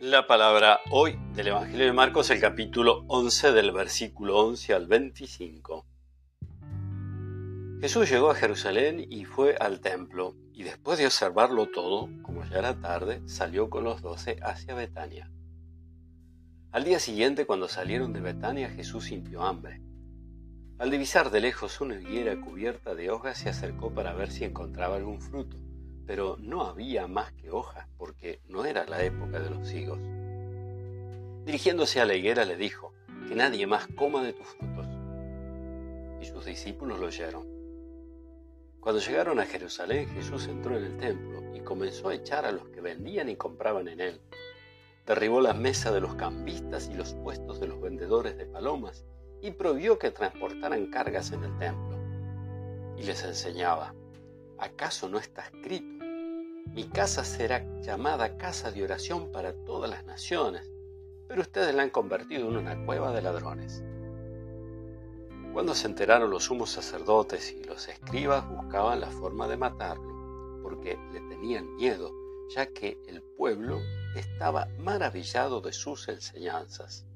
La palabra hoy del Evangelio de Marcos, el capítulo 11 del versículo 11 al 25. Jesús llegó a Jerusalén y fue al templo, y después de observarlo todo, como ya era tarde, salió con los doce hacia Betania. Al día siguiente, cuando salieron de Betania, Jesús sintió hambre. Al divisar de lejos una higuera cubierta de hojas, se acercó para ver si encontraba algún fruto pero no había más que hojas porque no era la época de los higos. Dirigiéndose a la higuera le dijo, que nadie más coma de tus frutos. Y sus discípulos lo oyeron. Cuando llegaron a Jerusalén, Jesús entró en el templo y comenzó a echar a los que vendían y compraban en él. Derribó la mesa de los cambistas y los puestos de los vendedores de palomas y prohibió que transportaran cargas en el templo. Y les enseñaba, ¿acaso no está escrito? Mi casa será llamada casa de oración para todas las naciones, pero ustedes la han convertido en una cueva de ladrones. Cuando se enteraron los sumos sacerdotes y los escribas buscaban la forma de matarlo, porque le tenían miedo, ya que el pueblo estaba maravillado de sus enseñanzas.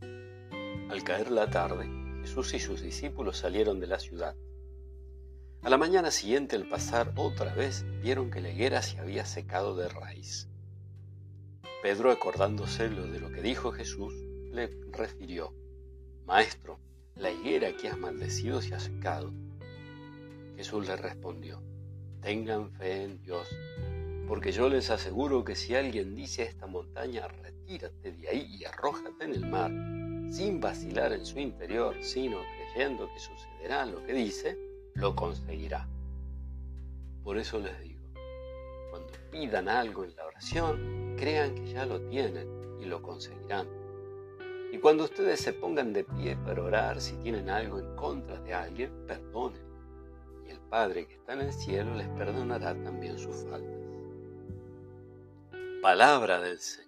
Al caer la tarde, Jesús y sus discípulos salieron de la ciudad a la mañana siguiente, al pasar otra vez, vieron que la higuera se había secado de raíz. Pedro, acordándose de lo que dijo Jesús, le refirió, Maestro, la higuera que has maldecido se ha secado. Jesús le respondió, Tengan fe en Dios, porque yo les aseguro que si alguien dice a esta montaña, retírate de ahí y arrójate en el mar, sin vacilar en su interior, sino creyendo que sucederá lo que dice, lo conseguirá. Por eso les digo, cuando pidan algo en la oración, crean que ya lo tienen y lo conseguirán. Y cuando ustedes se pongan de pie para orar, si tienen algo en contra de alguien, perdonen. Y el Padre que está en el cielo les perdonará también sus faltas. Palabra del Señor.